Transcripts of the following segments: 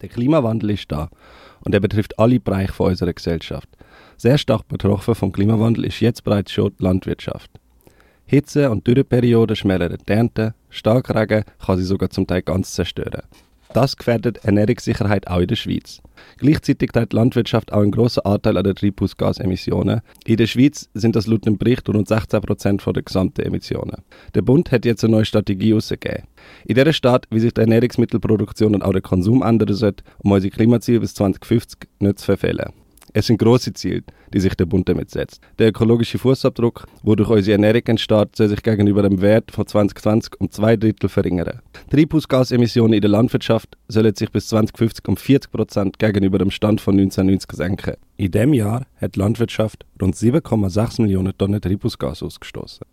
Der Klimawandel ist da und er betrifft alle Bereiche unserer Gesellschaft. Sehr stark betroffen vom Klimawandel ist jetzt bereits schon die Landwirtschaft. Hitze- und Dürreperioden schmälern die Ernte, Starkregen kann sie sogar zum Teil ganz zerstören. Das gefährdet Ernährungssicherheit auch in der Schweiz. Gleichzeitig trägt die Landwirtschaft auch einen grossen Anteil an den Treibhausgasemissionen. In der Schweiz sind das laut dem Bericht rund 16 Prozent der gesamten Emissionen. Der Bund hat jetzt eine neue Strategie herausgegeben. In dieser steht, wie sich die Ernährungsmittelproduktion und auch der Konsum ändern sollte, um unsere Klimaziele bis 2050 nicht zu verfehlen. Es sind große Ziele, die sich der Bund damit setzt. Der ökologische Fußabdruck, wodurch unsere Ernährung entsteht, soll sich gegenüber dem Wert von 2020 um zwei Drittel verringern. Treibhausgasemissionen in der Landwirtschaft sollen sich bis 2050 um 40 Prozent gegenüber dem Stand von 1990 senken. In diesem Jahr hat die Landwirtschaft rund 7,6 Millionen Tonnen Treibhausgas ausgestoßen.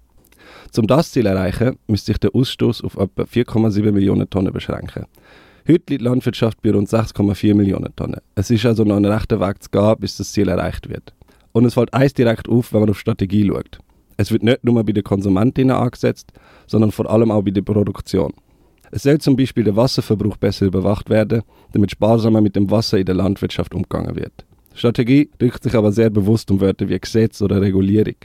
Um das Ziel zu erreichen, müsste sich der Ausstoß auf etwa 4,7 Millionen Tonnen beschränken. Heute liegt die Landwirtschaft bei rund 6,4 Millionen Tonnen. Es ist also noch ein rechter Weg zu gehen, bis das Ziel erreicht wird. Und es fällt eins direkt auf, wenn man auf Strategie schaut. Es wird nicht nur bei den Konsumentinnen angesetzt, sondern vor allem auch bei der Produktion. Es soll zum Beispiel der Wasserverbrauch besser überwacht werden, damit sparsamer mit dem Wasser in der Landwirtschaft umgegangen wird. Strategie drückt sich aber sehr bewusst um Wörter wie Gesetz oder Regulierung.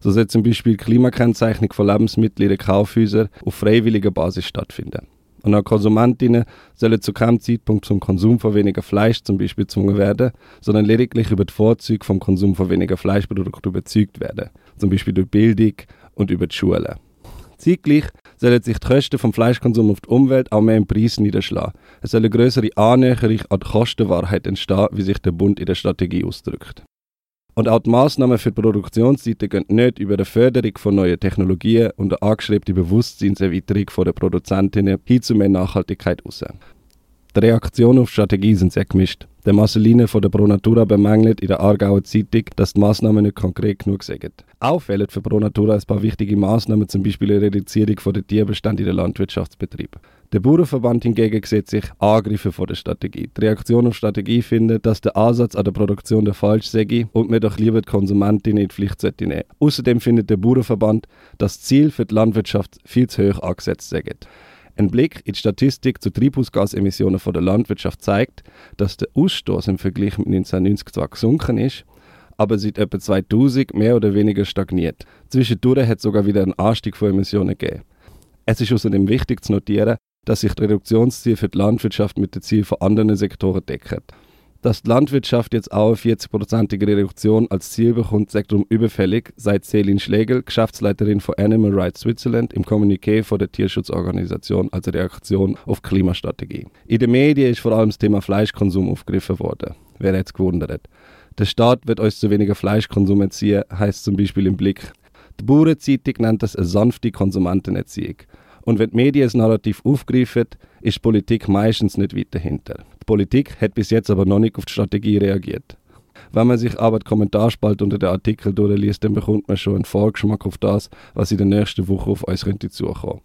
So soll zum Beispiel die Klimakennzeichnung von Lebensmitteln in den Kaufhäusern auf freiwilliger Basis stattfinden. Und auch Konsumentinnen sollen zu keinem Zeitpunkt zum Konsum von weniger Fleisch zum Beispiel gezwungen werden, sondern lediglich über die Vorzüge vom Konsum von weniger Fleischprodukten überzeugt werden, zum Beispiel durch Bildung und über die Schulen. Zeitgleich sollen sich die Kosten vom Fleischkonsum auf die Umwelt auch mehr im Preis niederschlagen. Es soll eine größere Annäherung an die Kostenwahrheit entstehen, wie sich der Bund in der Strategie ausdrückt. Und auch die Massnahmen für die Produktionsseite gehen nicht über die Förderung von neuen Technologien und eine angeschriebene Bewusstseinserweiterung der Produzentinnen hin zu mehr Nachhaltigkeit aus. Die Reaktionen auf die Strategie sind sehr gemischt. Der Marceline von der Pronatura bemängelt in der Aargauer Zeitung, dass die Massnahmen nicht konkret genug sind. Auch fehlen für Pronatura ein paar wichtige Massnahmen, zum Beispiel eine Reduzierung der Tierbestände in den Landwirtschaftsbetrieben. Der Bauernverband hingegen sieht sich Angriffe von der Strategie. Die Reaktion auf Strategie findet, dass der Ansatz an der Produktion der falsch sei und man doch lieber die Konsumentinnen in die Pflicht sollte nehmen. Außerdem findet der Bauernverband, dass das Ziel für die Landwirtschaft viel zu hoch angesetzt sei. Ein Blick in die Statistik zu Treibhausgasemissionen von der Landwirtschaft zeigt, dass der Ausstoß im Vergleich mit 1990 zwar gesunken ist, aber seit etwa 2000 mehr oder weniger stagniert. Zwischendurch hat es sogar wieder einen Anstieg von Emissionen gegeben. Es ist außerdem wichtig zu notieren, dass sich die Reduktionsziele für die Landwirtschaft mit den Zielen von anderen Sektoren decken. Dass die Landwirtschaft jetzt auch eine 40-prozentige Reduktion als Ziel bekommt, sagt darum überfällig, sagt Celine Schlegel, Geschäftsleiterin von Animal Rights Switzerland, im Kommuniqué von der Tierschutzorganisation als Reaktion auf die Klimastrategie. In den Medien ist vor allem das Thema Fleischkonsum aufgegriffen worden. Wer hätte es gewundert? Der Staat wird uns zu weniger Fleischkonsum erziehen, heißt zum Beispiel im Blick. Die Bauernzeitung nennt das eine sanfte Konsumentenerziehung. Und wenn die Medien es Narrativ aufgreifen, ist die Politik meistens nicht weit dahinter. Die Politik hat bis jetzt aber noch nicht auf die Strategie reagiert. Wenn man sich aber die Kommentarspalte unter den Artikel durchliest, dann bekommt man schon einen Vorgeschmack auf das, was in der nächsten Woche auf uns könnte zukommen.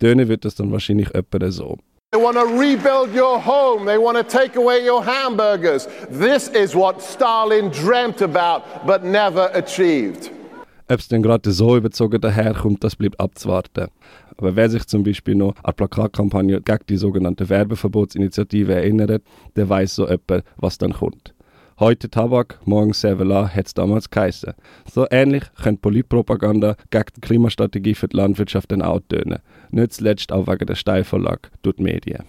Tönen wird das dann wahrscheinlich etwa so. They want to rebuild your home. They want to take away your hamburgers. This is what Stalin dreamt about but never achieved. Ob es denn gerade so überzogen daherkommt, das bleibt abzuwarten. Aber wer sich zum Beispiel noch an die Plakatkampagne gegen die sogenannte Werbeverbotsinitiative erinnert, der weiß so etwa, was dann kommt. Heute Tabak, morgen Servala hat es damals geheißen. So ähnlich könnte Politpropaganda gegen die Klimastrategie für die Landwirtschaft dann auch tönen. Nicht zuletzt auch wegen der Steilvorlage durch die Medien.